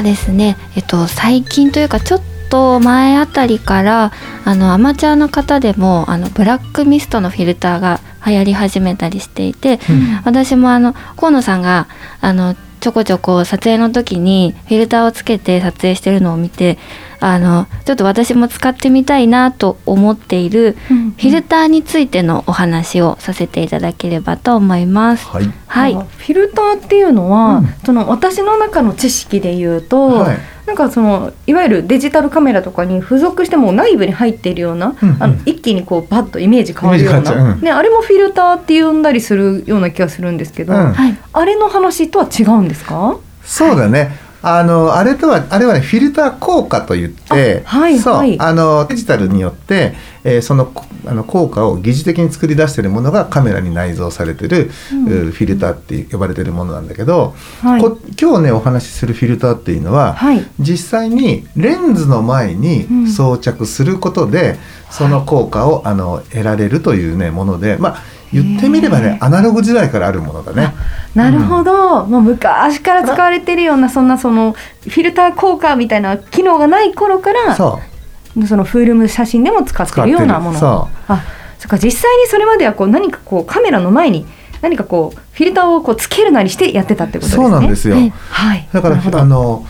はですねえっと最近というかちょっと前あたりからあのアマチュアの方でもあのブラックミストのフィルターが流行り始めたりしていて、私もあの河野さんがあのちょこちょこ撮影の時にフィルターをつけて撮影してるのを見てあのちょっと私も使ってみたいなと思っているフィルターについてのお話をさせていただければと思います。はい。はい、フィルターっていうのは、うん。その私の中の知識で言うと、はいなんかそのいわゆるデジタルカメラとかに付属しても内部に入っているような、うんうん。あの一気にこうバッとイメージ変わるような、っちゃう。うん。ね、あれもフィルターって呼んだりするような気がするんですけど、うん。はい。あれの話とは違うんですか？そうだね。あのあれとはあれはねフィルター効果といって、あはいそう、はい。あのデジタルによって、えーそのこあの効果を疑似的に作り出しているものがカメラに内蔵されてる、うん。うフィルターって呼ばれているものなんだけど、はい。こ今日ねお話しするフィルターっていうのは、はい。実際にレンズの前にうん。装着することで、その効果をあの得られるというねもので、まあ言ってみればねアナログ時代からあるものだね。なるほど、もう昔から使われてるようなそんなそのフィルター効果みたいな機能がない頃からそのフィルム写真でも使ってるようなものそあそっか実際にそれまではこう何かこうカメラの前に何かこうフィルターをこうつけるなりしてやってたってことですね。そうなんですよ。はいはい。だからあの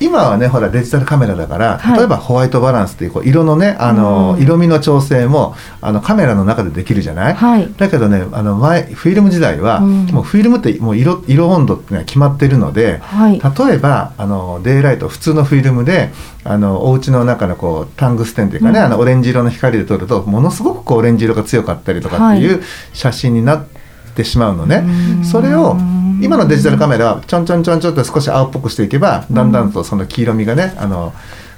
今はねほらデジタルカメラだから、はい。例えばホワイトバランスっていうこう色のねあの、うん。色味の調整もあのカメラの中でできるじゃない、はい。だけどねあの前フィルム時代は、うん。もうフィルムってもう色色温度ってのは決まってるので、はい。例えばあのデイライト普通のフィルムであのお家の中のこうタングステンっていうかね、うん。あのオレンジ色の光で撮るとものすごくこうオレンジ色が強かったりとかっていう写真になってしまうのね。うん。それを今のデジタルカメラはちょんちょんちょんちょんと少し青っぽくしていけばだんだんとその黄色みがねあの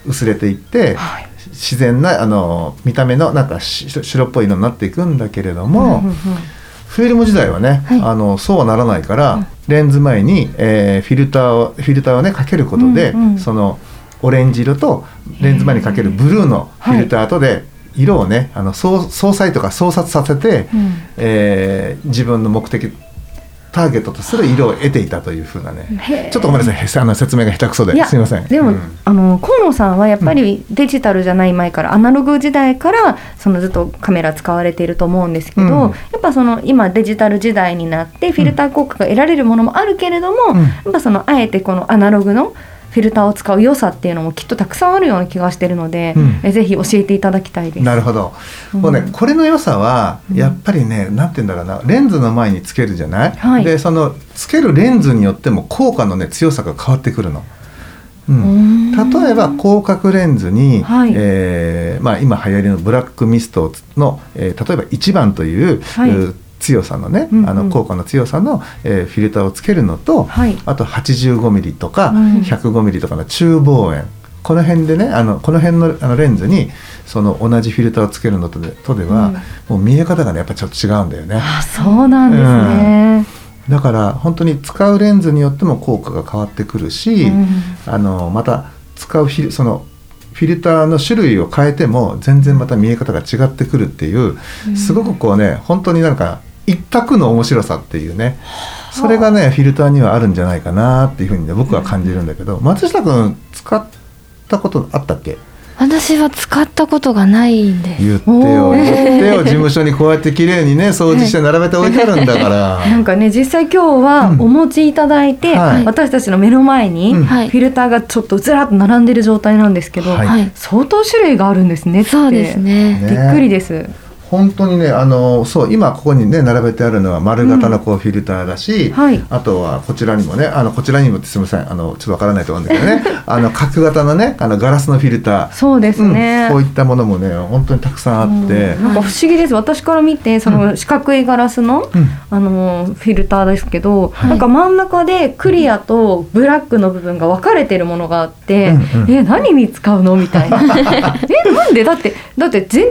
薄れていってはい。自然なあの見た目のなんかし白っぽい色になっていくんだけれども、うんうんうん。フィルム時代はね、はい。あのそうはならないから、レンズ前に、えーフィルターをフィルターをねかけることで、うんうんそのオレンジ色とレンズ前にかけるブルーのフィルターとで色をねあの相相殺とか相殺させて、うん。えー自分の目的ターゲットとする色を得ていたというふうなね。ちょっとごめんなさい。へあの説明が下手くそで。すいません。でも、うん。あの河野さんはやっぱりデジタルじゃない前から、アナログ時代からそのずっとカメラ使われていると思うんですけど、うん。やっぱその今デジタル時代になってフィルター効果が得られるものもあるけれども、うん。やっぱそのあえてこのアナログのフィルターを使う良さっていうのもきっとたくさんあるような気がしてるので、うん。えぜひ教えていただきたいです。なるほど、うん。もうねこれの良さはうんやっぱりね、なんて言うんだろうなレンズの前につけるじゃない、はい。でそのつけるレンズによっても効果のね強さが変わってくるの。ううんん。例えば広角レンズに、はい。えーまあ、今流行りのブラックミストの、えー例えば1番という、はい。う強さのね、うんうん。あの効果の強さの、えーフィルターをつけるのと、はい。あと85ミリとか、うん。105ミリとかの中望遠。この辺でねあのこの辺のあのレンズにその同じフィルターをつけるのとでとでは、もう見え方がねやっぱちょっと違うんだよね。あそうなんですね。だから本当に使うレンズによっても効果が変わってくるし、うん。あのまた使うフィルそのフィルターの種類を変えても全然また見え方が違ってくるっていう、すごくこうね本当になんか一択の面白さっていうねそれがねフィルターにはあるんじゃないかなっていうふうにね僕は感じるんだけど、松下君使ったことあったっけ？私は使ったことがないんです。言ってよ言ってよ事務所にこうやって綺麗にね掃除して並べて置いてあるんだから。なんかね実際今日はうんお持ちいただいて、はい私たちの目の前にうんフはいィルターがちょっとずらっと並んでる状態なんですけど、はいはい。相当種類があるんですねってそうですね。ねびっくりです。本当にねあのそう今ここにね並べてあるのは丸型のこうフィルターだし、はい。あとはこちらにもねあのこちらにもってすみませんあのちょっとわからないと思うんだけどね。あの角型のねあのガラスのフィルター。そうですね、うん、こういったものもね本当にたくさんあって、なんか不思議です。私から見てその四角いガラスの、うん。あのフィルターですけど、はい。なんか真ん中でクリアとブラックの部分が分かれてるものがあって、うんうん。え何に使うの？みたいな。えなんで？だってだって全然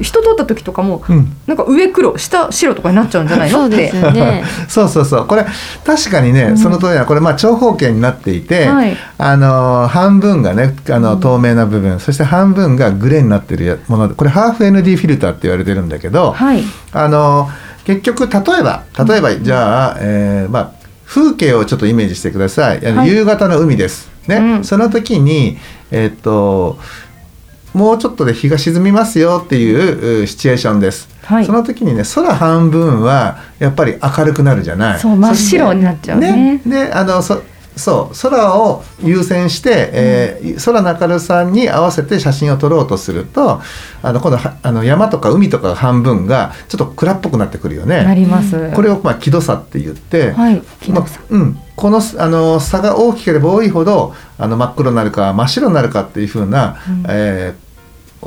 人通った時とかも、うん。なんか上黒下白とかになっちゃうんじゃないの？そうってですよね。そうそうそう。これ確かにね、うん。その通りなこれまあ長方形になっていて、はい。あの半分がねあの透明な部分、そして半分がグレーになってるやものでこれハーフ ND フィルターって言われてるんだけど、はい。あの結局例えば例えばじゃあ、えーまあ、風景をちょっとイメージしてください、あのはい。夕方の海です、ね。うん。その時にえっともうちょっとで日が沈みますよっていううシチュエーションです、はい。その時にね空半分はやっぱり明るくなるじゃない。そう真っ白になっちゃうね。であのそそう空を優先して、えー空の明るさに合わせて写真を撮ろうとするとあの今度はあの山とか海とかが半分がちょっと暗っぽくなってくるよなね。ります。これをまあ気度差って言って、はい気ま度差あうん、このあの差が大きければ多いほどあの真っ黒になるか真っ白になるかっていう風な、うん。えー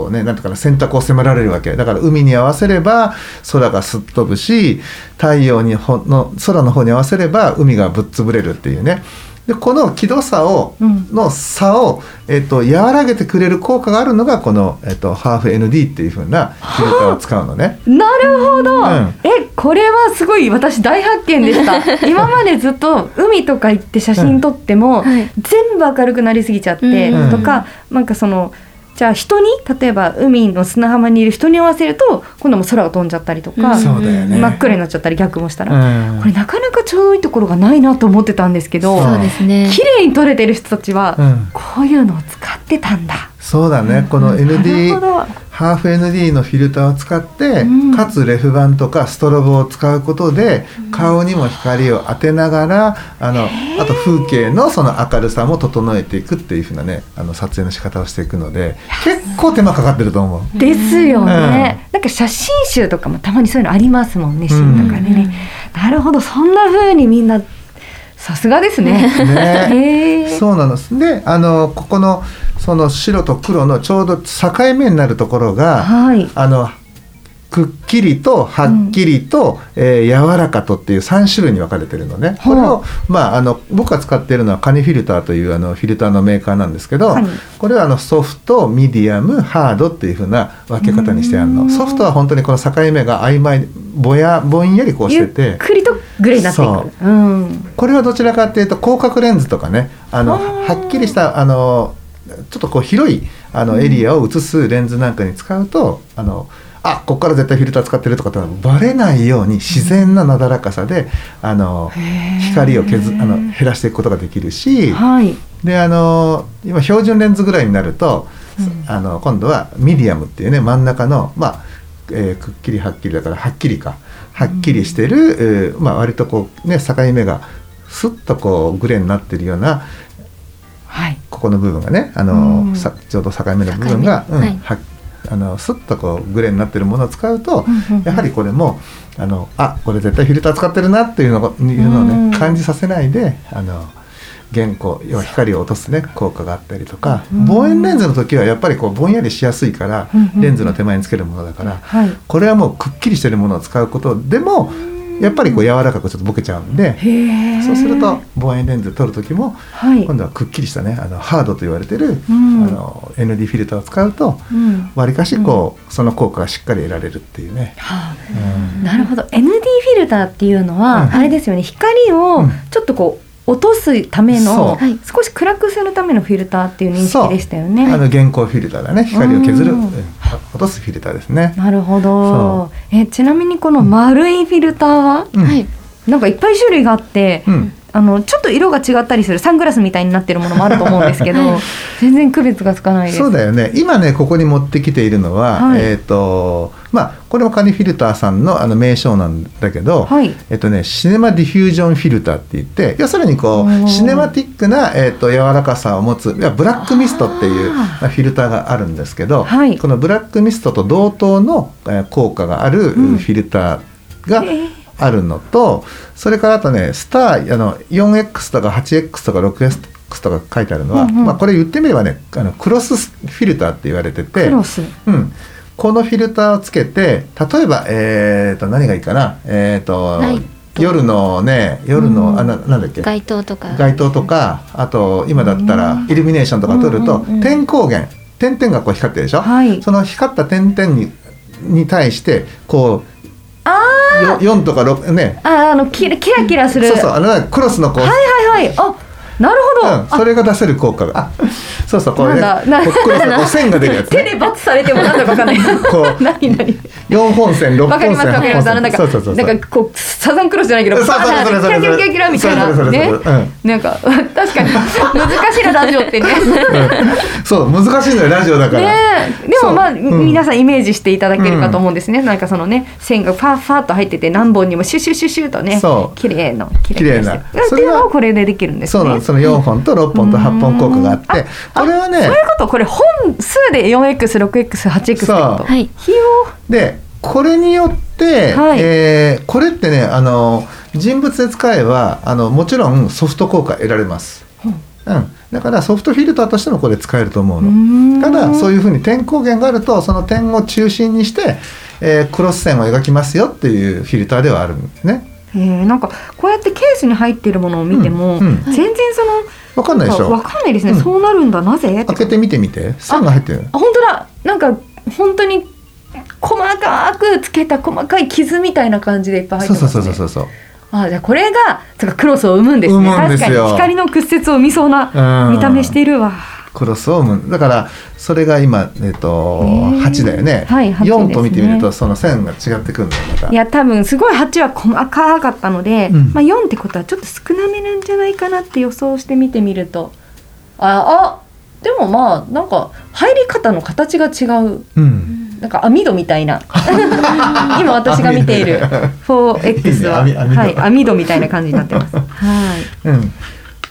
ね、なんていうかな選択を迫られるわけ。だから海に合わせれば空がすっ飛ぶし太陽にほの空の方に合わせれば海がぶっ潰れるっていうね。でこの気度差を、うん。の差を、えっと和らげてくれる効果があるのがこの、えっとハーフ ND っていう風なフィルターを使うのね。なるほど、ん。えこれはすごい私大発見でした。今までずっと海とか行って写真撮っても、はい。全部明るくなりすぎちゃって、うん。とかなんかそのじゃあ人に例えば海の砂浜にいる人に合わせると今度も空が飛んじゃったりとか、うん。そうだよね。真っ暗になっちゃったり逆もしたら、うん。これなかなかちょうどいいところがないなと思ってたんですけどそうですね。綺麗に撮れてる人たちは、うん。こういうのを使ってたんだ。そうだね、このな ND ハーフ ND のフィルターを使って、うん。かつレフ板とかストロボを使うことで、顔にも光を当てながらあのあと風景のその明るさも整えていくっていう風なねあの撮影の仕方をしていくので結構手間かかってると思う。ですよね、なんか写真集とかもたまにそういうのありますもんね、シーンとかでね、なるほど。そんな風にみんなさすがですね。ねそうなのであのここのその白と黒のちょうど境目になるところが、はい。あのくっきりとはっきりと、えー柔らかとっていう3種類に分かれてるのね。これを、まあ、あの僕が使っているのはカニフィルターというあのフィルターのメーカーなんですけどこれはあのソフトミディアムハードっていうふうな分け方にしてあるうん。のソフトは本当にこの境目が曖昧ぼやぼんやりこうしゆっててくりとグレーになっていそう。く。うん。これはどちらかっていうと広角レンズとかねあのはっきりしたあのちょっとこう広いあのエリアを映すレンズなんかに使うと、あのあここから絶対フィルター使ってるとかってバレないように自然ななだらかさで、あの光を削あの減らしていくことができるしはい。であの今標準レンズぐらいになると、うん。あの今度はミディアムっていうね真ん中のまあ、えーくっきりはっきりだからはっきりかはっきりしてる、えーまあ、割とこうね境目がスッとこうグレーになってるようなはい。ここの部分がねあうん。のさちょうど境目の部分が、はいうんはあのスッとこうグレーになってるものを使うと、やはりこれもあのあこれ絶対フィルター使ってるなっていうのをいうのをうん。ね感じさせないであの原光要は光を落とすね効果があったりとか、うん。望遠レンズの時はやっぱりこうぼんやりしやすいから、レンズの手前につけるものだから、はい。これはもうくっきりしてるものを使うことでもやっぱりこう柔らかくちょっとボケちゃうんで。そうすると望遠レンズ撮る時もはい。今度はくっきりしたねあのハードと言われてる、うんあの ND フィルターを使うとうん。わりかしこう、その効果がしっかり得られるっていうね。はあうんなるほど ND フィルターっていうのは、うんあれですよね光をうんちょっとこう落とすための、少し暗くするためのフィルターっていう認識でしたよね。あの原光フィルターだね。光を削る、落とすフィルターですね。なるほど。そえちなみにこの丸いフィルターは、うん。はい。なんかいっぱい種類があって、うんあのちょっと色が違ったりするサングラスみたいになってるものもあると思うんですけど全然区別がつかないです。そうだよね。今ねここに持ってきているのは、はい。えっ、とまあこれもカニフィルターさんのあの名称なんだけど、はい。えっとねシネマディフュージョンフィルターって言って要するにこうシネマティックな、えっと柔らかさを持ついやブラックミストっていうフィルターがあるんですけど、はい。このブラックミストと同等の、えー効果があるうん。フィルターが、えーあるのとそれからあとねスターあの 4X とか 8X とか 6X とか書いてあるのは、うんうん。まあ、これ言ってみればねあのクロスフィルターって言われててクロス。うん、このフィルターをつけて例えば、えー、と何がいいかな、えー、と夜のね夜の、うん。あななんだっけ？街灯とか。街灯とかあと今だったらうん。イルミネーションとか撮ると、うんうんうん。点光源。点々がこう光ってるでしょ、はい。その光った点々にに対してこうあよ4とか6ね。ーああのキラキラキラする。そうそうあのクロスのこう、はいはいはい。あなるほど、うん、それが出せる効果が。あ。そうそうこれねなんここう線が出るやつね。手でバツされてもなんだかわかんない。こう何何。4本線6わかり本線ますわかります。なんかそうそうそうそう。なんかこうサザンクロスじゃないけどそうそうそうそうそうキラキラキラキラみたいなそうそうそうねそううんなんか確かに難しいなラジオってねうんそう難しいのよラジオだから、でもまあ、そううん皆さんイメージしていただけるかと思うんですね、なんかそのね線がファーファと入ってて何本にもシュシュシュシュとねそう綺麗な綺綺麗なっていうのをこれでできるんですねそのその4本と6本と8本効果があってこれはねそういうこと。これ本数で 4X6X8X ってこと。そう。はい。費用でこれによって、はい。えーこれってねあの人物で使えばあのもちろんソフト効果得られます、うん、だからソフトフィルターとしてもこれ使えると思うの。ただそういうふうに点光源があるとその点を中心にして、えークロス線を描きますよっていうフィルターではあるんですねへえなんかこうやってケースに入っているものを見ても、うんうん。全然そのわかんないでしょ。わかんないですね、うん。そうなるんだなぜ？開けてみてみて。線が入ってる。あ本当だ。なんか本当に細かくつけた細かい傷みたいな感じでいっぱい入ってます、そうそうね、そうそうそう。あじゃあこれがクロスを生むんですね。確かに光の屈折を生みそうなうん。見た目しているわクロスを生む。だからそれが今、えっとへー。8だよね、はい8 4と見てみるとその線が違ってくるんだよまた。いや多分すごい8は細かかったので、うん。まあ、4ってことはちょっと少なめなんじゃないかなって予想して見てみると。ああでもまあなんか入り方の形が違う。うん。なんか網戸みたいな。今私が見ている 4X は、網網戸。はい、網戸みたいな感じになってます。はい。うん、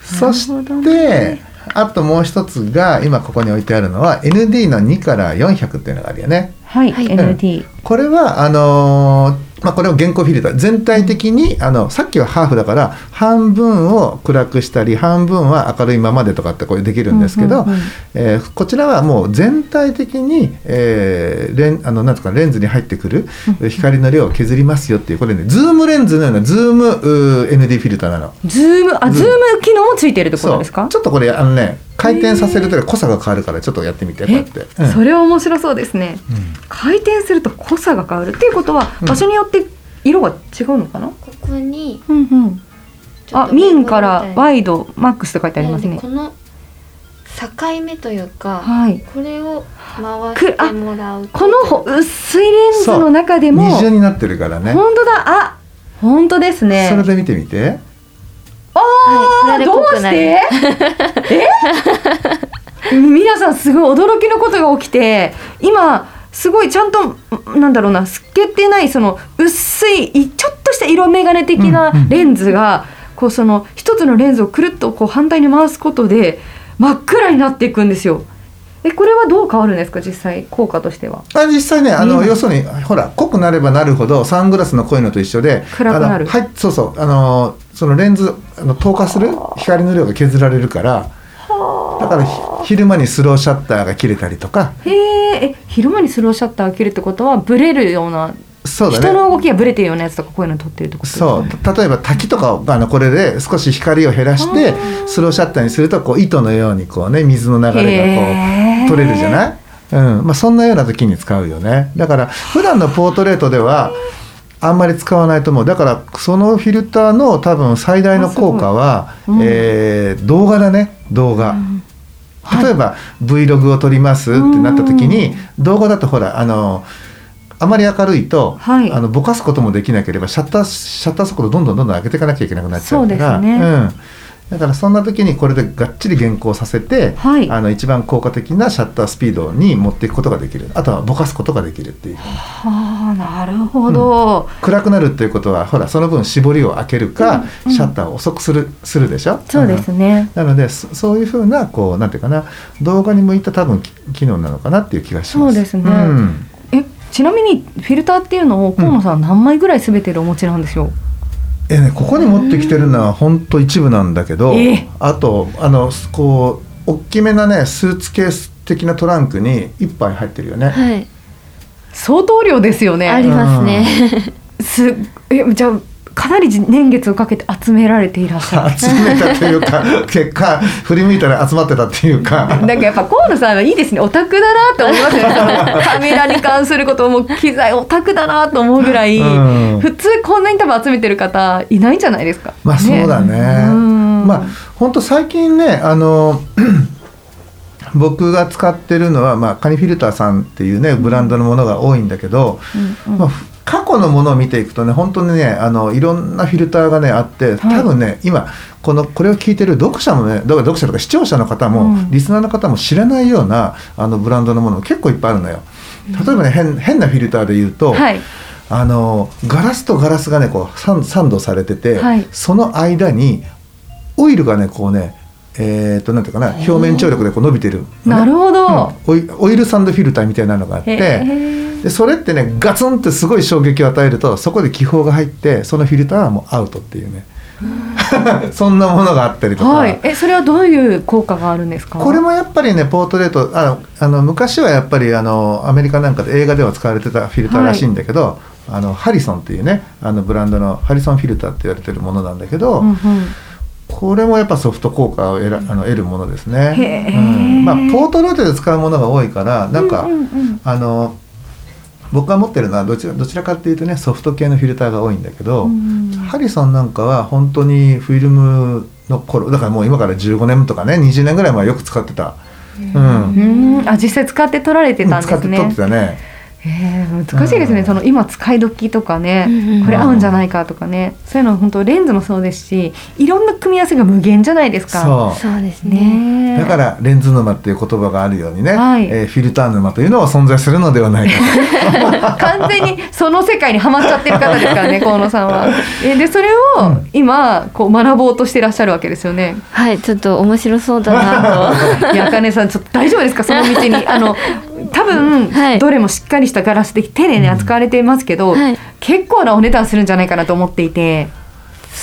そして、ねあともう一つが今ここに置いてあるのは ND の2から400っていうのがあるよね。はい、はい ND。これはあのーまあ、これを減光フィルター。全体的にあのさっきはハーフだから半分を暗くしたり半分は明るいままでとかってこれできるんですけど、うんうんうん。えーこちらはもう全体的に、えーレンあのなんですかレンズに入ってくる光の量を削りますよっていうこれねズームレンズのようなズームうー ND フィルターなの。ズーム、あ、うんズーム機能もついているってことですか？ちょっとこれあのね回転させると濃さが変わるからちょっとやってみてこうやえって。うんそれは面白そうですね。うん回転すると濃さが変わるっていうことは、うん場所によって色が違うのかな、ここにうんうん、あ、ちょっとミンからワイド、マックスって書いてありますねこ。の境目というか、はい。これを回してもらうとこのほ薄いレンズの中でも、二重になってるからね。本当だ、あ、本当ですね。それで見てみて。ああ、どうして？え？皆さんすごい驚きのことが起きて今すごいちゃんとなんだろうな透けてないその薄いいちょっとした色眼鏡的なレンズが、こうその一つのレンズをくるっとこう反対に回すことで真っ暗になっていくんですよ。えこれはどう変わるんですか？実際効果としては。あ実際ねあの要するにほら濃くなればなるほどサングラスの濃いのと一緒で暗くなる。はいそうそう。あのそのレンズあの透過する光の量が削られるからだからひ昼間にスローシャッターが切れたりとか。へーえ昼間にスローシャッターを切るってことはブレるようなそうだね。人の動きがブレてるようなやつとかこういうの撮ってるってことですかそう。た例えば滝とかをあのこれで少し光を減らしてスローシャッターにするとこう糸のようにこうね水の流れがこう取れるじゃない、うん。まあ、そんなような時に使うよね。だから普段のポートレートではあんまり使わないと思う。だからそのフィルターの多分最大の効果は、うん。えー動画だね。動画。うん。例えば Vlog を撮りますってなった時に、動画だとほらあのあまり明るいと、はい。あのぼかすこともできなければシャッターシャッター速度どんどんどんどん上げていかなきゃいけなくなっちゃうから。そうですね。うん、だからそんな時にこれでがっちり原稿させて、はい。あの一番効果的なシャッタースピードに持っていくことができる。あとはぼかすことができるっていう。はあなるほど、暗くなるっていうことはほらその分絞りを開けるか、うんシャッターを遅くするするでしょ？そうですん。ね、なのでそそういうふうなこうなんていうかな動画に向いた多分き機能なのかなっていう気がします。そうですね。ん。えちなみにフィルターっていうのを河野さん何枚ぐらい全てでお持ちなんですよ、えね、ここに持ってきてるのは本当一部なんだけど、ええあとあのこう大きめなねスーツケース的なトランクに一杯入ってるよね。はい。相当量ですよね。ありますね、すえじゃあかなり年月をかけて集められていらっしゃる。集めたというか結果振り向いたら集まってたっていうか。なんかやっぱ河野さんはいいですねオタクだなって思いますねそのカメラに関することも機材オタクだなと思うぐらい、うん。普通こんなに多分集めてる方いないんじゃないですか。まあそうだね。うん。まあ本当最近ねあの 僕が使ってるのは、まあ、カニフィルターさんっていうねブランドのものが多いんだけど、うんうん。まあ、過去のものを見ていくとね本当にねあのいろんなフィルターがねあって多分ね、今このこれを聞いてる読者もねだから読者とか視聴者の方も、うん。リスナーの方も知らないようなあのブランドのもの結構いっぱいあるのよ。例えばね変変なフィルターで言うと、はい。あのガラスとガラスがねこうサンドされてて、はい。その間にオイルがねこうねえー、となんていうかな表面張力でこう伸びてるのね、なるほど、うん。オイルサンドフィルターみたいなのがあっへてーでそれってねガツンってすごい衝撃を与えるとそこで気泡が入ってそのフィルターはもうアウトっていうね。そんなものがあったりとか、はい。えそれはどういう効果があるんですか？これもやっぱりねポートレートあのあの昔はやっぱりあのアメリカなんかで映画では使われてたフィルターらしいんだけど、あのハリソンっていうねあのブランドのハリソンフィルターって言われてるものなんだけど、うんうん。これもやっぱソフト効果を得らあの得るものですね。うん。まあ、ポートレートで使うものが多いからなんか、うんうんうん。あの僕が持ってるのはどちらどちらかっていうとねソフト系のフィルターが多いんだけど、うん。ハリソンなんかは本当にフィルムの頃だからもう今から15年とかね20年ぐらい前はよく使ってた、うん。うん。あ実際使って撮られてたんですね。使って撮ってたねえー、難しいですね、うん。その今使い時とかね、うんうん。これ合うんじゃないかとかね。そういうの本当レンズもそうですしいろんな組み合わせが無限じゃないですか。そう。そうですね。ねだからレンズ沼っていう言葉があるようにね、はい。えーフィルター沼というのは存在するのではないか 完全にその世界にはまっちゃってる方ですからね 河野さんは。えーでそれをうん。今こう学ぼうとしていらっしゃるわけですよね。はいちょっと面白そうだな いや茜さんちょっと大丈夫ですか？その道に。あの多分、はい。どれもしっかりしたガラスで丁寧に扱われていますけど、はい。結構なお値段するんじゃないかなと思っていて。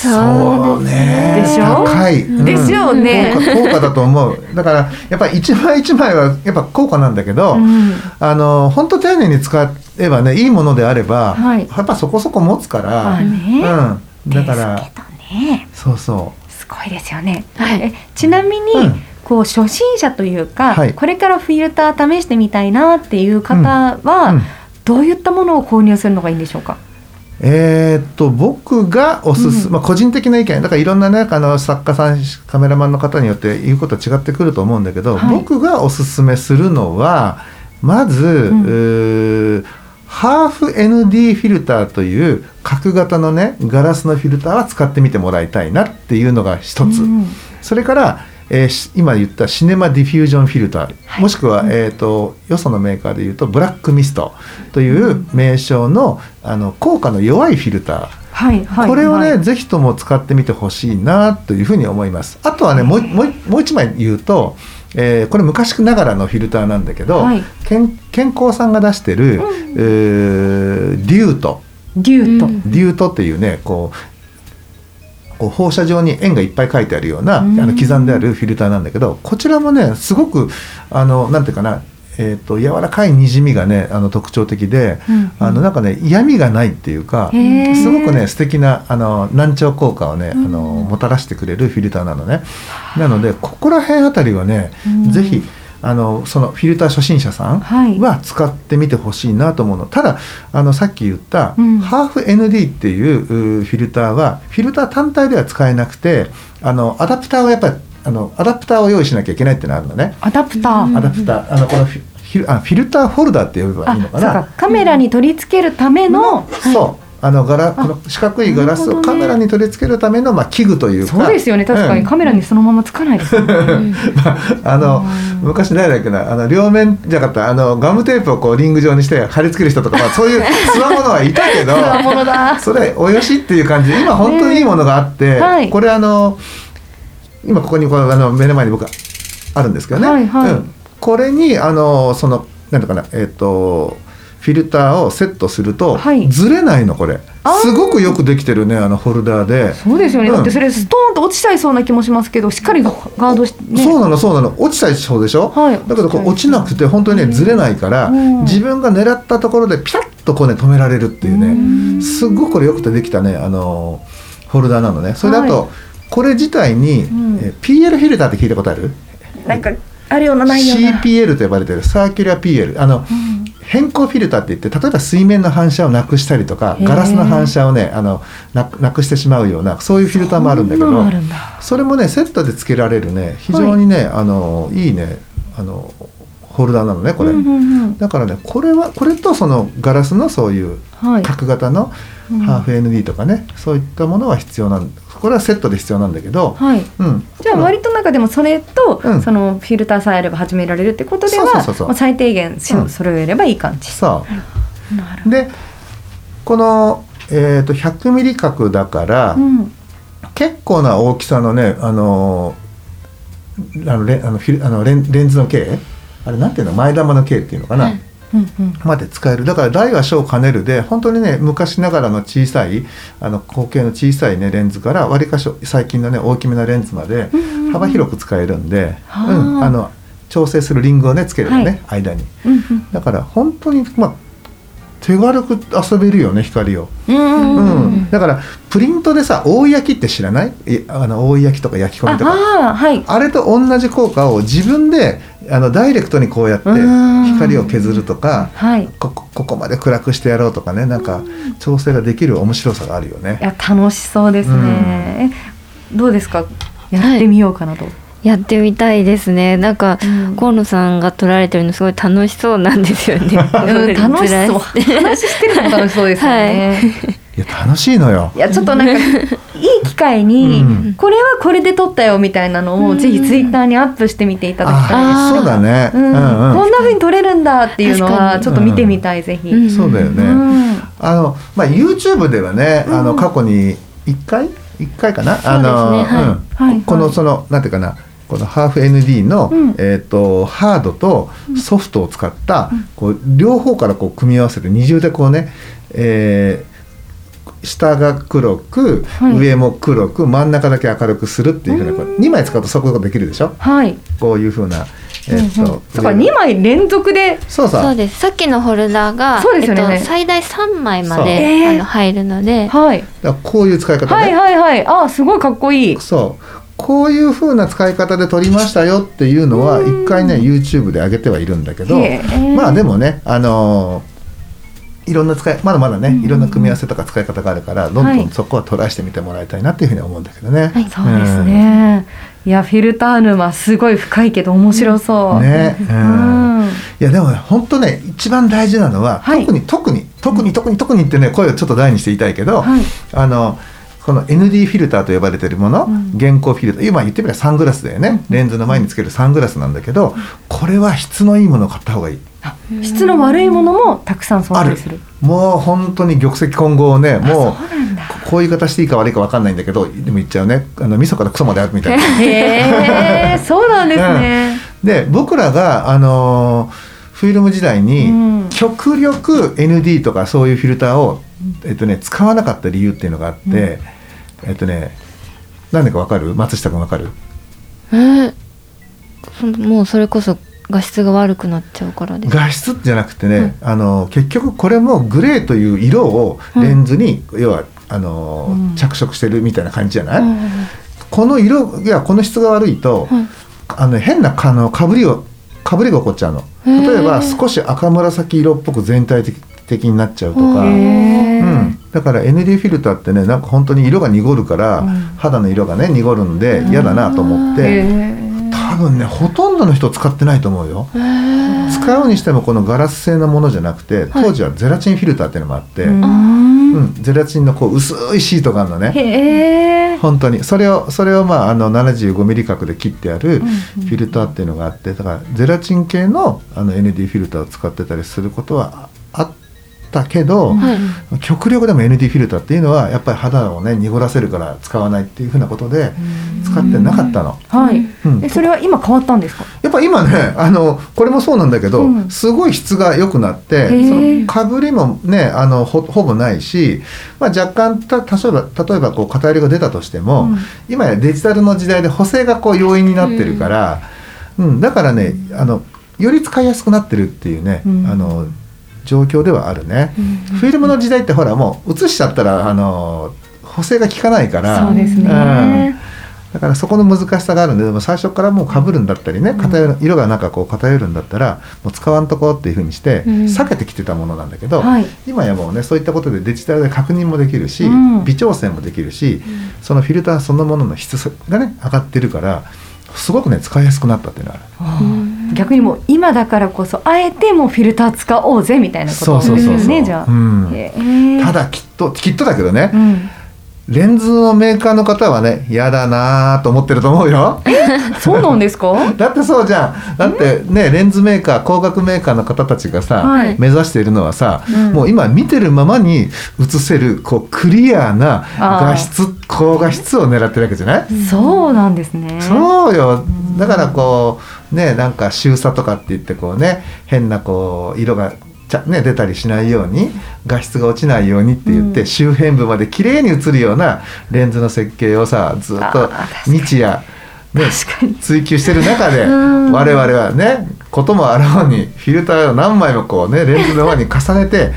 とそうね。でしょ？高い、うん。ですよね。効果効果だと思う。だからやっぱり一枚一枚はやっぱ効果なんだけど、うん。あの本当丁寧に使えばねいいものであれば、はい。やっぱそこそこ持つから、まあね。うん、だからですけどね。そうそすごいですよね。はい。えちなみに、うんこう初心者というか、はい。これからフィルター試してみたいなっていう方は、うん。どういったものを購入するのがいいんでしょうか？うえーっと僕がおすす、うん。まあ、個人的な意見だからいろんなねあの作家さんカメラマンの方によって言うことは違ってくると思うんだけど、はい。僕がおすすめするのはまず、ん。うーハーフ ND フィルターという角型のねガラスのフィルターは使ってみてもらいたいなっていうのが一つ、うん。それから、えーし今言ったシネマディフュージョンフィルター、はい。もしくは、えー、とよそのメーカーで言うとブラックミスト。という名称のあの効果の弱いフィルター、はいはい。これをね、はいぜひとも使ってみてほしいなというふうに思います。あとはねもうもうもう一枚言うと、えーこれ昔ながらのフィルターなんだけど、はい。健健康さんが出してる、えーデュート。デュート。うんデュートっていうねこうこう放射状に円がいっぱい書いてあるようなあうん。の刻んであるフィルターなんだけどこちらもねすごくあのなんていうかなえー、と柔らかいにじみがねあの特徴的で、うんあのなんかね嫌味がないっていうかすごくね素敵なあの難聴効果をね、あのもたらしてくれるフィルターなのね。なのでここら辺あたりはね、うん。ぜひあのそのフィルター初心者さんはい。は使ってみてほしいなと思うの。ただあのさっき言った、うん。ハーフ ND っていううフィルターはフィルター単体では使えなくてあのアダプターをやっぱりあのアダプターを用意しなきゃいけないっていうのがあるのね。アダプター。アダプター。あのこのフィルあフィルターホルダーって呼べばいいのかな。そうか。カメラに取り付けるための、そうあのガラこの四角いガラスをカメラに取り付けるための、まあ、器具というか。そうですよね。確かにうん。カメラにそのままつかないですよね、あのうん。昔誰だっけなあの両面じゃなかったあのガムテープをこうリング状にして貼り付ける人とか、まあ、そういうつわものはいたけどそれおよしっていう感じで今本当にいいものがあって、ねはい。これあの今ここにこのあの目の前に僕あるんですけどね、はいはい。うん、これにあのそのなんていうかなえっ、とフィルターをセットすると、はい。ずれないのこれ。すごくよくできてるねあのホルダーで。そうですよね、うんだってそれストーンと落ちちゃいそうな気もしますけどしっかりガードして、ね、そうなのそうなの。落ちたりそうでしょ、はい。だけどこう落ちなくて本当にねずれないから、うん。自分が狙ったところでピタッとこうね止められるっていうね、すっごくこれよくてできたねあのホルダーなのね。それだと、はい。これ自体に、ん。え PL フィルターって聞いたことある？なんかあるようなないような。CPL と呼ばれてる。サーキュラー PL あの、変更フィルターって言って例えば水面の反射をなくしたりとかガラスの反射をねあのななくしてしまうようなそういうフィルターもあるんだけどそれもねセットでつけられるね非常にね、あのいいねあのホルダーなのねこれ、だからねこれはこれとそのガラスのそういうはい。角型のうん。ハーフ ND とかね、そういったものは必要なんこれはセットで必要なんだけど、はい。うん、じゃあ割となんかでもそれと、うん。そのフィルターさえあれば始められるってことではそうそうそうそう。まあ最低限しうん。揃えればいい感じ、さなるほあでこの、えー、と100ミリ角だから、ど、うん、結構な大きさのねあのーあのレあのフィルあのレンレンズの径あれなんていうの？前玉の径っていうのかな、まで使える。だから大は小兼ねるで本当にね昔ながらの小さいあの口径の小さいねレンズからわりかし最近のね大きめのレンズまで幅広く使えるんで、はあ。うん、あの調整するリングをねつけるのね、はい。間に。うん。だから本当にまあ手軽く遊べるよね光を、うんうんうんうん。だからプリントでさ覆い焼きって知らない？いあの覆い焼きとか焼き込みとか。はい。あれと同じ効果を自分であのダイレクトにこうやってうん。光を削るとかはい。ここまで暗くしてやろうとかね。なんか調整ができる面白さがあるよね。い。や楽しそうですね、えどうですか？やってみようかなと、やってみたいですね。なんか、うん。河野さんが撮られてるのすごい楽しそうなんですよね。うん、楽しそう。話してるのも楽しそうですよね、い。や楽しいのよ。い、。やちょっとなんか いい機会に、うん。これはこれで撮ったよみたいなのを、ぜひツイッターにアップしてみていただきたい。ですあそうだね。ううんんうん。こんな風に撮れるんだっていうのはちょっと見てみたい、ぜひ、うん。そうだよね。うん。あのまあ YouTube ではね、あの過去に一回？一回かな、あの、はい。うん。はい。このそのなんていうかな？このハーフ ND の、うん。えっ、とハードとソフトを使った、こう両方からこう組み合わせて二重でこうね、えー下が黒く、はい。上も黒く真ん中だけ明るくするっていうふうなこう2枚使うとそこができるでしょ？はい、こういうふうな、えーっとうんうん。だから2枚連続で。そうそう。そうです。さっきのホルダーが、そうですよね。えっと、最大3枚まで、えー。あの入るので、はい、こういう使い方ね、はいはいはい。あすごいかっこいい。そうこういう風な使い方で撮りましたよっていうのは一回ね YouTube で上げてはいるんだけどまあでもねあのーいろんな使いまだまだねいろんな組み合わせとか使い方があるからどんはい。どんそこはトライしてみてもらいたいなっていうふうに思うんだけどね。はいそうですね、いやフィルター沼すごい深いけど面白そう、ね、ううん。んいやでもね本当ね一番大事なのは、はい。特に特に特に特に特にってね声をちょっと大にして言いたいけど、はい。あのこの ND フィルターと呼ばれてるもの、うん。現光フィルター。今言ってみればサングラスだよね、レンズの前につけるサングラスなんだけどこれは質のいいものを買った方がいい。質の悪いものもたくさん存在する。もう本当に玉石混合をねもそうこういう言い方していいか悪いか分かんないんだけどでも言っちゃうね。あの味噌からクソまであるみたいな。へえそうなんですね、で僕らがあのーフィルム時代に、うん。極力 ND とかそういうフィルターを、えっとね、使わなかった理由っていうのがあって、えっとね何でか分かる？松下君分かる？えーそもうそれこそ画質が悪くなっちゃうからです。画質じゃなくてね、あの結局これもグレーという色をレンズに、要はあのーうん。着色してるみたいな感じじゃない、うん。この色いやこの質が悪いと、はいあの変なあのかぶりをかぶりが起こっちゃうの例えば少し赤紫色っぽく全体的的になっちゃうとか、うん。だから ND フィルターってねなんか本当に色が濁るから、うん。肌の色がね濁るんで嫌だなと思って、多分ねほとんどの人使ってないと思うよ。使うにしてもこのガラス製のものじゃなくて当時はゼラチンフィルターっていうのもあって、うん。うん。ゼラチンのこう薄いシートがあるのね。本当に。それをそれをまああの75ミリ角で切ってあるフィルターっていうのがあってだからゼラチン系のあの ND フィルターを使ってたりすることはあったけど、はい。極力でも ND フィルターっていうのはやっぱり肌をね濁らせるから使わないっていうふうなことで使ってなかったの。はい、うん。えそれは今変わったんですか？やっぱ今ねあのこれもそうなんだけど、うん。すごい質が良くなってー。そのかぶりもねあのほほぼないし、まあ、若干た例えば例えばこう偏りが出たとしても、うん。今やデジタルの時代で補正がこう容易になってるから、うん。だからねあのより使いやすくなってるっていうね、うん。あの状況ではあるね。フィルムの時代ってほらもう写しちゃったらあの補正が効かないから。そうですね、うん。だからそこの難しさがあるんででも最初からもうかぶるんだったりね偏る色がなんかこう偏るんだったらもう使わんとこっていうふうにしてうん。避けてきてたものなんだけど、はい。今やもうねそういったことでデジタルで確認もできるし、うん。微調整もできるし、そのフィルターそのものの質がね上がってるからすごくね使いやすくなったっていうのがある。逆にもう今だからこそあえてもうフィルター使おうぜみたいなことですよねじゃあ、うん。ただきっときっとだけどね、うん、レンズのメーカーの方はね嫌だなと思ってると思うよ。そうなんですか？だってそうじゃん。だってねレンズメーカー光学メーカーの方たちがさ、はい。目指しているのはさ、うん。もう今見てるままに映せるこうクリアな画質高画質を狙ってるわけじゃない、そうなんですね。そうよ。だからこうねなんか周差とかって言ってこうね変なこう色がちゃ、ね、出たりしないように画質が落ちないようにって言って、うん。周辺部まで綺麗に映るようなレンズの設計をさずっと日夜、ね、追求してる中でうん。我々はねこともあろうにフィルターを何枚もこうねレンズの輪に重ねて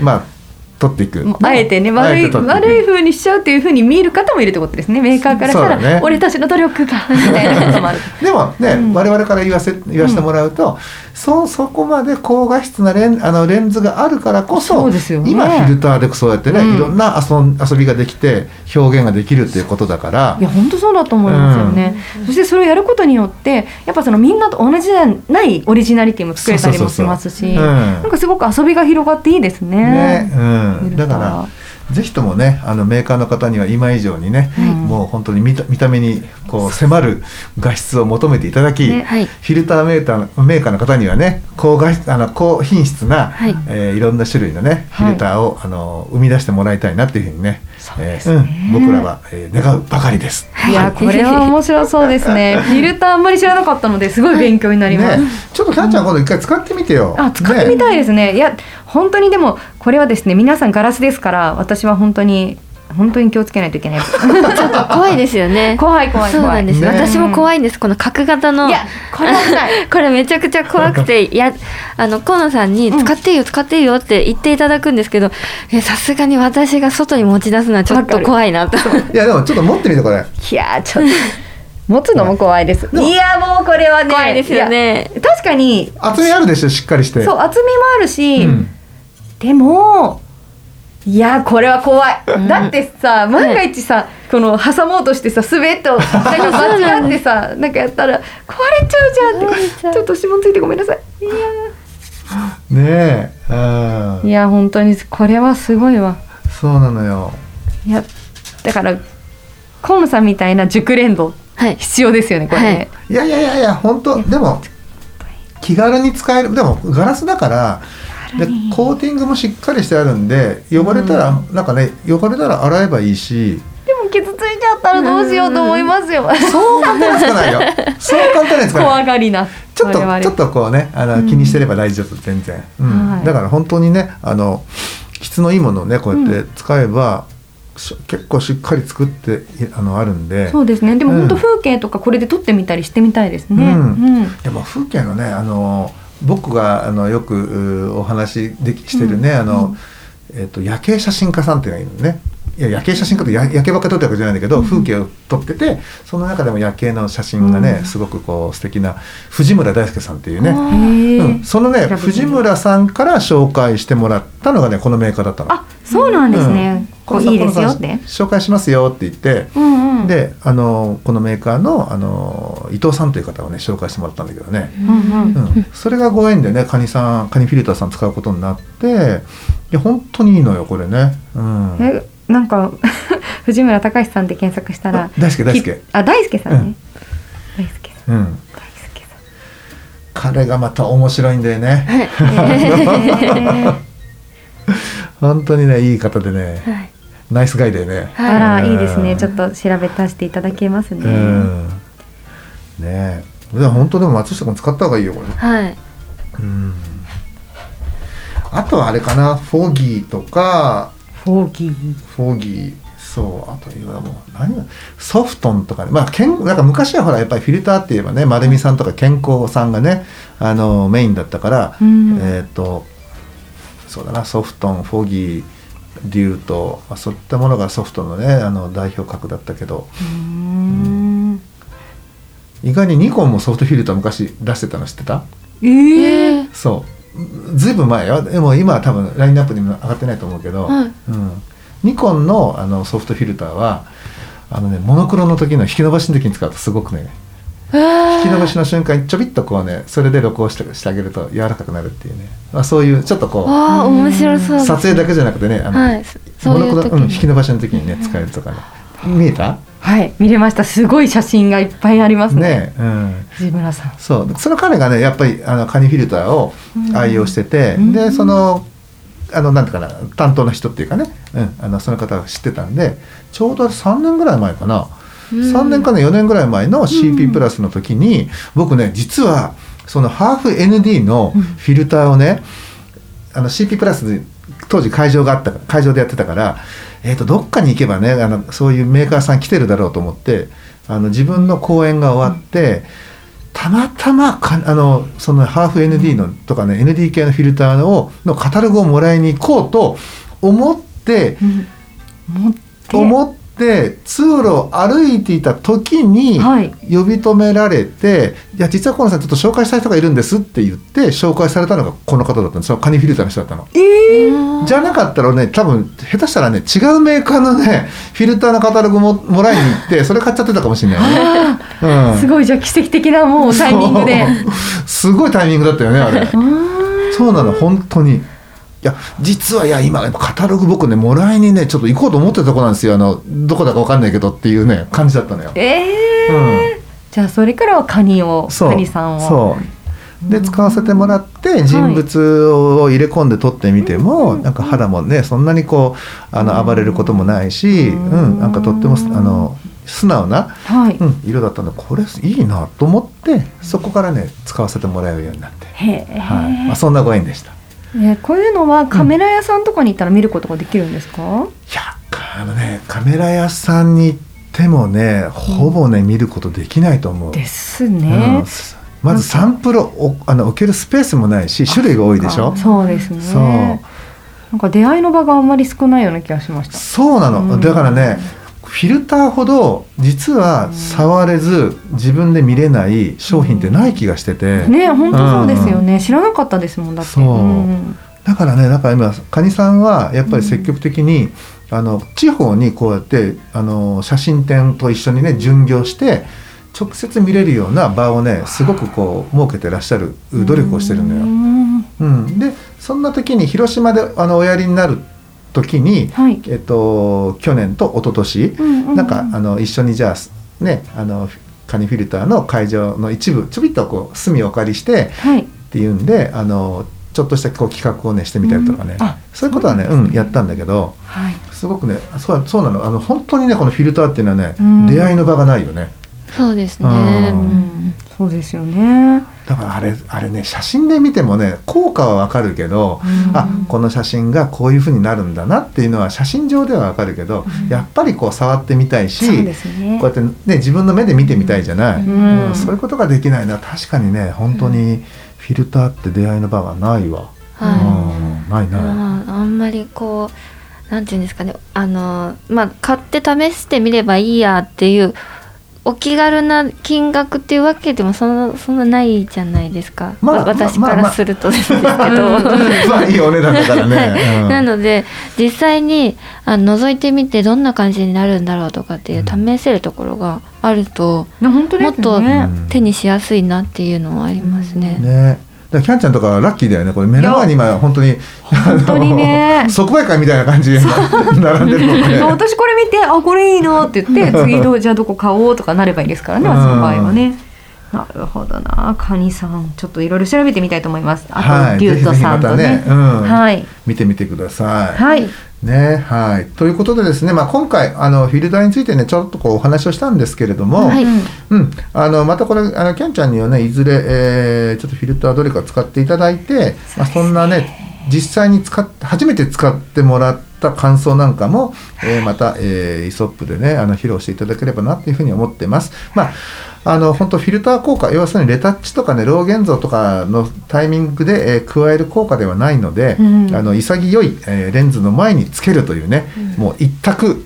まあ撮っていく。あえてね悪い悪い風にしちゃうっていう風に見える方もいるってことですね。メーカーからしたら、ね。俺たちの努力がみたいなこともある。でもね、うん。我々から言わせ言わせてもらうと、そそこまで高画質なレンあのレンズがあるからこそそうですよね。今フィルターでそうやってね、うん。いろんな遊ん遊びができて表現ができるっていうことだから。いや本当そうだと思いますよね、そしてそれをやることによってやっぱそのみんなと同じじゃないオリジナリティも作れたりもしますしなんかすごく遊びが広がっていいですね。ね、うん、だからぜひともねあのメーカーの方には今以上にね、はい。もう本当に見た見た目にこう迫る画質を求めていただき、ねはい。フィルターメーカーのメーカーの方にはね高画質あの高品質な、はい。えーいろんな種類のねフィルターを、あの生み出してもらいたいなっていうふうにねえーうん僕らは、えー願うばかりです。いやこれは面白そうですね。フィルターあんまり知らなかったのですごい勉強になります。ね、ちょっとキャンちゃん今度一回使ってみてよ。あ使ってみたいですね。いや本当にでもこれはですね皆さんガラスですから私は本当に本当に気をつけないといけない。です。ちょっと怖いですよね。怖い怖い怖。そうないんです、ね。私も怖いんです。この角型の。いやこれ。これめちゃくちゃ怖くてい やあの河野さんにうん。使っていいよ使っていいよって言っていただくんですけどえさすがに私が外に持ち出すのはちょっと怖いなと。いやでもちょっと持ってみてこれ。いやちょっと。持つのも怖いです。いやもうこれはね。怖いですよね。確かに。厚みあるでしょしっかりして。そう厚みもあるし、うん。でもいやこれは怖い、うん。だってさ万が一さ、この挟もうとしてさ滑ってなんか間違ってさなんかやったら壊れちゃうじゃんって。ちょっと指紋ついてごめんなさい。いねえ、うん。やいや本当にこれはすごいわ。そうなのよ。いやだから河野さんみたいな熟練度はい。必要ですよねこれね、いやいやいやいや本当でも気軽に使える。でもガラスだからでコーティングもしっかりしてあるんで汚れたら、なんかね汚れたら洗えばいいし。でも傷ついちゃったらどうしようと思いますよ、そう簡単につかないよ。そう簡単につかない。怖がりな。ちょっとちょっとこうねあの、うん。気にしてれば大丈夫全然、うん。はい。だから本当にねあの質のいいものをねこうやって使えば、し結構しっかり作っていあのあるんで。そうですね。でもうん。本当風景とかこれで撮ってみたりしてみたいですね、うん。うん。でも風景のねあの僕があのよくうお話できしてるね、あの、えっと夜景写真家さんっていうのがいるのね。いや夜景写真家ってや夜景ばっかり撮ってるわけじゃないんだけど、風景を撮っててその中でも夜景の写真がね、うん。すごくこう素敵な藤村大輔さんっていうね、へうん、えそのね藤村さんから紹介してもらったのがねこのメーカーだったの。あそうなんですね、こういいですよって。紹介しますよって言って、うんうん。であのこのメーカーのあの伊藤さんという方をね紹介してもらったんだけどね、うんうん。うん、それがご縁でねカニさんカニフィルターさん使うことになっていや本当にいいのよこれね、うん、えなんか 藤村隆さんで検索したらあ大輔大輔。きあ大輔さんね、うん。大輔さん。うん、大輔さ彼がまた面白いんだよね。本当にねいい方でね。はい。ナイスガイだよね、んあらうん。いいですね。ちょっと調べさせていただけますね、うん。ねえ。本当でも松下君使った方がいいよこれ。はい。うん。あとはあれかな。フォーギーとかフォーギーフォーギーそうあというのはもう何がソフトンとかね。まあけんなんか昔はほらやっぱりフィルターって言えばね丸美さんとか健康さんがねあのメインだったから、うん。えっ、とそうだなソフトンフォーギーデューと、まあ、そういったものがソフトのねあの代表格だったけど。うーん。意外にニコンもソフトフィルター昔出してたの知ってた？えー、えー。そうずいぶん前よ。でも今は多分ラインナップにも上がってないと思うけど、はい。うん、ニコンのあのソフトフィルターはあのねモノクロの時の引き伸ばしの時に使うとすごくねえー。引き伸ばしの瞬間にちょびっとこうねそれで録音してしてあげると柔らかくなるっていうね、まあ、そういうちょっとこわあ面白そう撮影だけじゃなくてねあの、はい。そそうモノクロうん、引き伸ばしの時にね使えるとかね。見えた？はい見れました。すごい写真がいっぱいありますね。ねうん。藤村さん。そう。その彼がねやっぱりあのカニフィルターを愛用してて、うん。でそのあのなんていうかな担当の人っていうかね、うん、あのその方が知ってたんでちょうど3年ぐらい前かな、3年かな4年ぐらい前の CP プラスの時に、僕ね実はそのハーフ ND のフィルターをね、あの CP プラスで当時会場があった会場でやってたから、えー、とどっかに行けばねあのそういうメーカーさん来てるだろうと思ってあの自分の公演が終わって、たまたまかあのそのハーフ ND のとかね ND 系のフィルターをのカタログをもらいに行こうと思って、持って。思って通路を歩いていた時にはい。呼び止められて「いや実は河野さんちょっと紹介したい人がいるんです」って言って紹介されたのがこの方だったんですよカニフィルターの人だったの。えー、じゃなかったらね多分下手したらね違うメーカーのねフィルターのカタログももらいに行ってそれ買っちゃってたかもしれないね。うん。すごいじゃあ奇跡的なもうタイミングで。すごいタイミングだったよねあれ。そうなの本当にいや実はいや今カタログ僕ねもらいにねちょっと行こうと思ってたとこなんですよ。あのどこだかわかんないけどっていうね感じだったのよ、えうん。ーじゃあそれからはカニをカニさんを。そう。で使わせてもらって人物を入れ込んで撮ってみても、なんか肌もねそんなにこうあの暴れることもないし、うん、なんかとってもあの素直な、はい、うん、色だったんでこれいいなと思ってそこからね使わせてもらえるようになって、はい。まあ、そんなご縁でした。ねこういうのはカメラ屋さんとかに行ったら見ることができるんですか、いやあのねカメラ屋さんに行ってもねほぼね見ることできないと思う。ですうん。ね、まずサンプルをあの置けるスペースもないし種類が多いでしょ？そうですね。そう。なんか出会いの場があんまり少ないような気がしました。そうなの、うん。だからねフィルターほど実は触れず自分で見れない商品ってない気がしてて、ね本当そうですよね、知らなかったですもんだって。そう。ん。だからねだから今カニさんはやっぱり積極的に、あの地方にこうやってあの写真展と一緒にね巡業して直接見れるような場をねすごくこう設けてらっしゃる努力をしてるのよ。うん。うん、でそんな時に広島であのおやりになる時に、はい。えっと、去年と一昨年、うんうんうん。なんかあの一緒にじゃあねあのカニフィルターの会場の一部ちょびっとこう隅をお借りしてはい。っていうんであのちょっとしたこう企画をねしてみたりとかね、うん。あそういうことはねそうなんですね。うん、やったんだけどはい。すごくねそうそうなの。あの本当にねこのフィルターっていうのはね、うん。出会いの場がないよね。そうですね。うん。うん。そうですよねだからあれあれね写真で見てもね効果はわかるけど、うん。あこの写真がこういう風になるんだなっていうのは写真上ではわかるけど、やっぱりこう触ってみたいし、ね。こうやってね自分の目で見てみたいじゃない、うん。うんそういうことができないのは確かにね本当にフィルターって出会いの場がないわ、ないない、まあ、あんまりこうなんていうんですかね。あのまあ買って試してみればいいやっていうお気軽な金額っていうわけでもそんなそんなないじゃないですか、まあわ私まあからするとですけど、まあいいお値段だからね、うん。なので実際にあの覗いてみてどんな感じになるんだろうとかっていう試せるところがあると、ね本当もっとね。うん手にしやすいなっていうのはありますね。ねだからキャンちゃんとかはラッキーだよね。これ目の前に今本当に本当にね。あの即売会みたいな感じで並んでる。ので、私これ見てあこれいいなって言って 次どうじゃあどこ買おうとかなればいいですからね。うん。その場合はね。なるほどな。カニさんちょっといろいろ調べてみたいと思います。あはいとリュウトさんとねうん。はい。見てみてください。はい。ねはい、ということでですね、まあ、今回あのフィルターについてねちょっとこうお話をしたんですけれども、はい。うん、あのまたこれあのキャンちゃんにはねいずれ、えーちょっとフィルターどれか使っていただいて、まあ、そんなね実際に使っ初めて使ってもらった感想なんかも、えーまた、えーイソップでねあの披露していただければなというふうに思ってます。まああの本当フィルター効果要するにレタッチとかねロー現像とかのタイミングで、えー加える効果ではないので、うん。あの潔い、えーレンズの前につけるというね、もう一択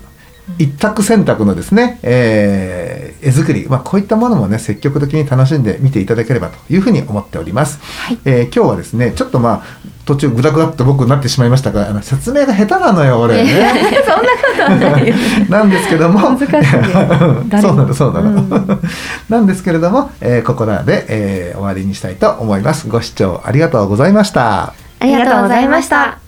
一択選択のですね、えー絵作り、まあ、こういったものもね積極的に楽しんで見ていただければというふうに思っております、えー今日はですねちょっとまあ途中グダグダっと僕なってしまいましたがあの説明が下手なのよ俺。ね。そんなことはないよ。なんですけども。難しいそうなのそうなの、うん。なんですけれども、えーここらで、えー終わりにしたいと思います。ご視聴ありがとうございました。ありがとうございました。